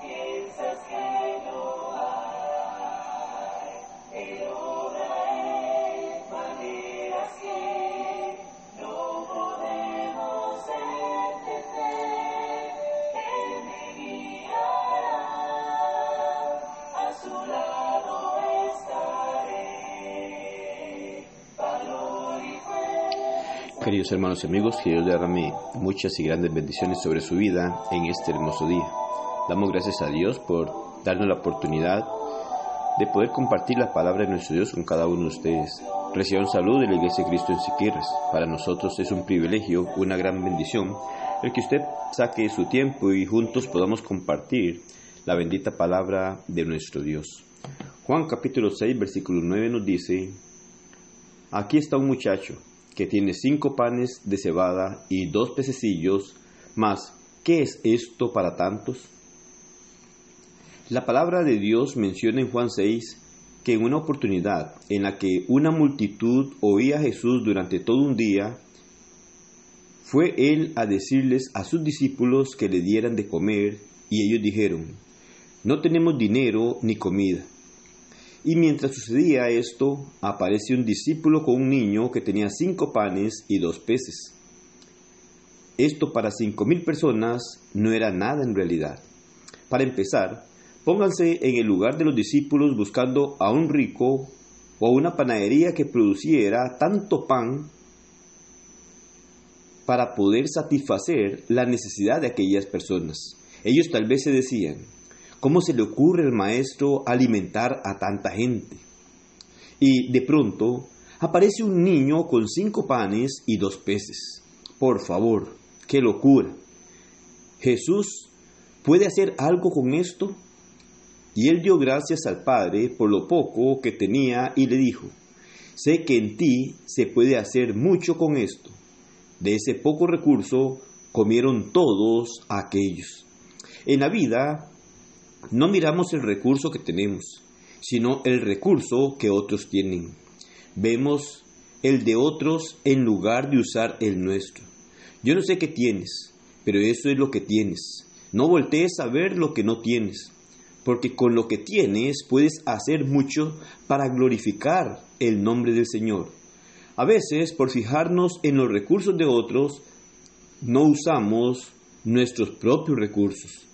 piensa Queridos hermanos y amigos, que Dios derrame muchas y grandes bendiciones sobre su vida en este hermoso día. Damos gracias a Dios por darnos la oportunidad de poder compartir la palabra de nuestro Dios con cada uno de ustedes. Reciban salud de la Iglesia de Cristo en Siquirres. Para nosotros es un privilegio, una gran bendición, el que usted saque su tiempo y juntos podamos compartir la bendita palabra de nuestro Dios. Juan capítulo 6, versículo 9 nos dice, aquí está un muchacho que tiene cinco panes de cebada y dos pececillos, mas ¿qué es esto para tantos? La palabra de Dios menciona en Juan 6 que en una oportunidad en la que una multitud oía a Jesús durante todo un día, fue él a decirles a sus discípulos que le dieran de comer, y ellos dijeron, no tenemos dinero ni comida. Y mientras sucedía esto, aparece un discípulo con un niño que tenía cinco panes y dos peces. Esto para cinco mil personas no era nada en realidad. Para empezar, pónganse en el lugar de los discípulos buscando a un rico o una panadería que produciera tanto pan para poder satisfacer la necesidad de aquellas personas. Ellos tal vez se decían, ¿Cómo se le ocurre al maestro alimentar a tanta gente? Y de pronto aparece un niño con cinco panes y dos peces. Por favor, qué locura. Jesús puede hacer algo con esto. Y él dio gracias al Padre por lo poco que tenía y le dijo, sé que en ti se puede hacer mucho con esto. De ese poco recurso comieron todos aquellos. En la vida no miramos el recurso que tenemos, sino el recurso que otros tienen. Vemos el de otros en lugar de usar el nuestro. Yo no sé qué tienes, pero eso es lo que tienes. No voltees a ver lo que no tienes, porque con lo que tienes puedes hacer mucho para glorificar el nombre del Señor. A veces, por fijarnos en los recursos de otros, no usamos nuestros propios recursos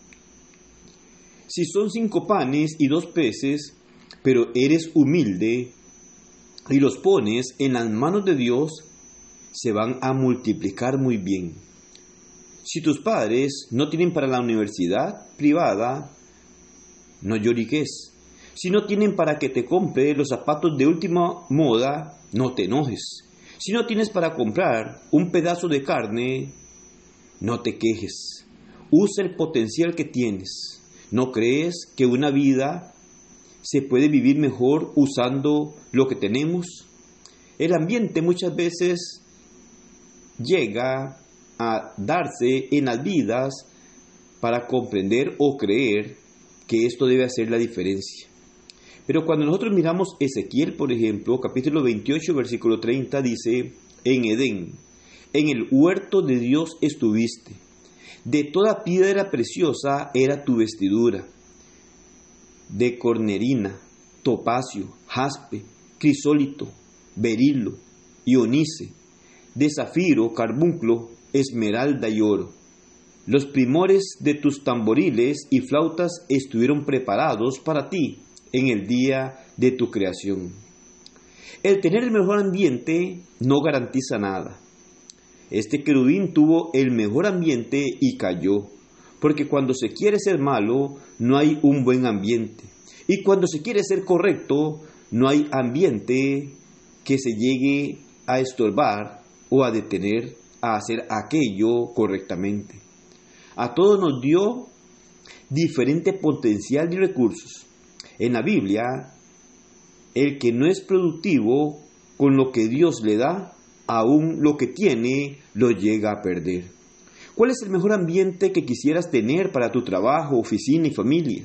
si son cinco panes y dos peces, pero eres humilde y los pones en las manos de Dios, se van a multiplicar muy bien. Si tus padres no tienen para la universidad privada, no lloriques. Si no tienen para que te compre los zapatos de última moda, no te enojes. Si no tienes para comprar un pedazo de carne, no te quejes. Usa el potencial que tienes. ¿No crees que una vida se puede vivir mejor usando lo que tenemos? El ambiente muchas veces llega a darse en las vidas para comprender o creer que esto debe hacer la diferencia. Pero cuando nosotros miramos Ezequiel, por ejemplo, capítulo 28, versículo 30, dice, en Edén, en el huerto de Dios estuviste de toda piedra preciosa era tu vestidura, de cornerina, topacio, jaspe, crisólito, berilo, ionice, de zafiro, carbunclo, esmeralda y oro. Los primores de tus tamboriles y flautas estuvieron preparados para ti en el día de tu creación. El tener el mejor ambiente no garantiza nada. Este querubín tuvo el mejor ambiente y cayó, porque cuando se quiere ser malo no hay un buen ambiente, y cuando se quiere ser correcto no hay ambiente que se llegue a estorbar o a detener a hacer aquello correctamente. A todos nos dio diferente potencial de recursos. En la Biblia, el que no es productivo con lo que Dios le da, aún lo que tiene lo llega a perder. ¿Cuál es el mejor ambiente que quisieras tener para tu trabajo, oficina y familia?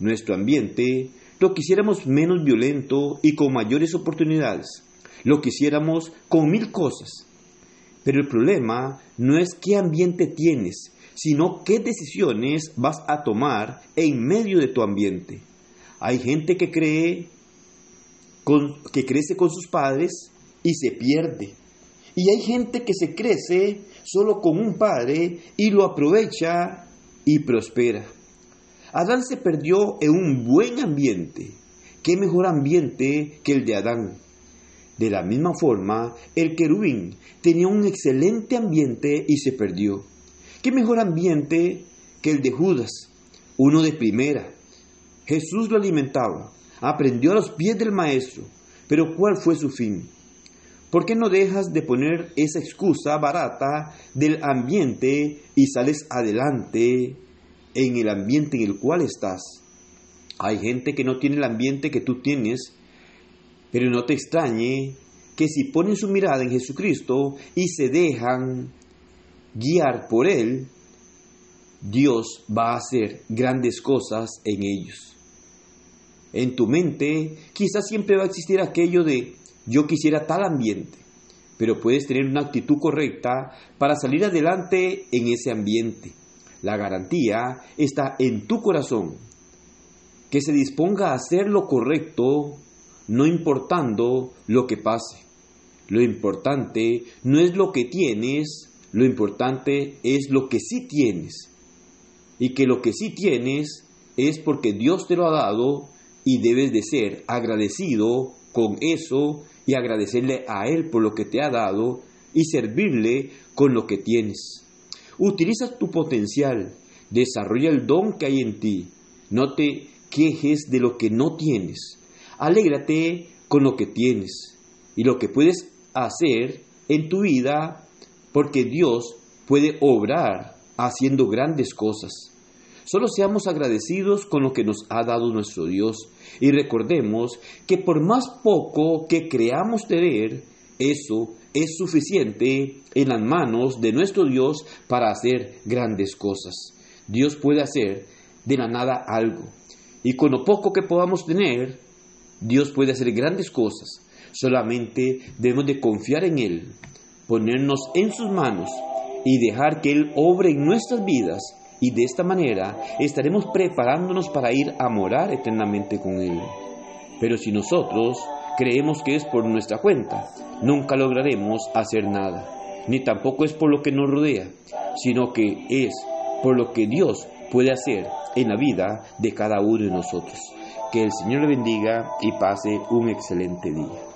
Nuestro ambiente lo quisiéramos menos violento y con mayores oportunidades. Lo quisiéramos con mil cosas. Pero el problema no es qué ambiente tienes, sino qué decisiones vas a tomar en medio de tu ambiente. Hay gente que cree que crece con sus padres y se pierde. Y hay gente que se crece solo con un padre y lo aprovecha y prospera. Adán se perdió en un buen ambiente. ¿Qué mejor ambiente que el de Adán? De la misma forma, el querubín tenía un excelente ambiente y se perdió. ¿Qué mejor ambiente que el de Judas? Uno de primera. Jesús lo alimentaba, aprendió a los pies del maestro, pero ¿cuál fue su fin? ¿Por qué no dejas de poner esa excusa barata del ambiente y sales adelante en el ambiente en el cual estás? Hay gente que no tiene el ambiente que tú tienes, pero no te extrañe que si ponen su mirada en Jesucristo y se dejan guiar por Él, Dios va a hacer grandes cosas en ellos. En tu mente quizás siempre va a existir aquello de yo quisiera tal ambiente, pero puedes tener una actitud correcta para salir adelante en ese ambiente. La garantía está en tu corazón, que se disponga a hacer lo correcto, no importando lo que pase. Lo importante no es lo que tienes, lo importante es lo que sí tienes. Y que lo que sí tienes es porque Dios te lo ha dado y debes de ser agradecido con eso y agradecerle a Él por lo que te ha dado y servirle con lo que tienes. Utiliza tu potencial, desarrolla el don que hay en ti, no te quejes de lo que no tienes, alégrate con lo que tienes y lo que puedes hacer en tu vida porque Dios puede obrar haciendo grandes cosas. Solo seamos agradecidos con lo que nos ha dado nuestro Dios y recordemos que por más poco que creamos tener, eso es suficiente en las manos de nuestro Dios para hacer grandes cosas. Dios puede hacer de la nada algo. Y con lo poco que podamos tener, Dios puede hacer grandes cosas. Solamente debemos de confiar en Él, ponernos en sus manos y dejar que Él obre en nuestras vidas y de esta manera estaremos preparándonos para ir a morar eternamente con Él. Pero si nosotros creemos que es por nuestra cuenta, nunca lograremos hacer nada, ni tampoco es por lo que nos rodea, sino que es por lo que Dios puede hacer en la vida de cada uno de nosotros. Que el Señor le bendiga y pase un excelente día.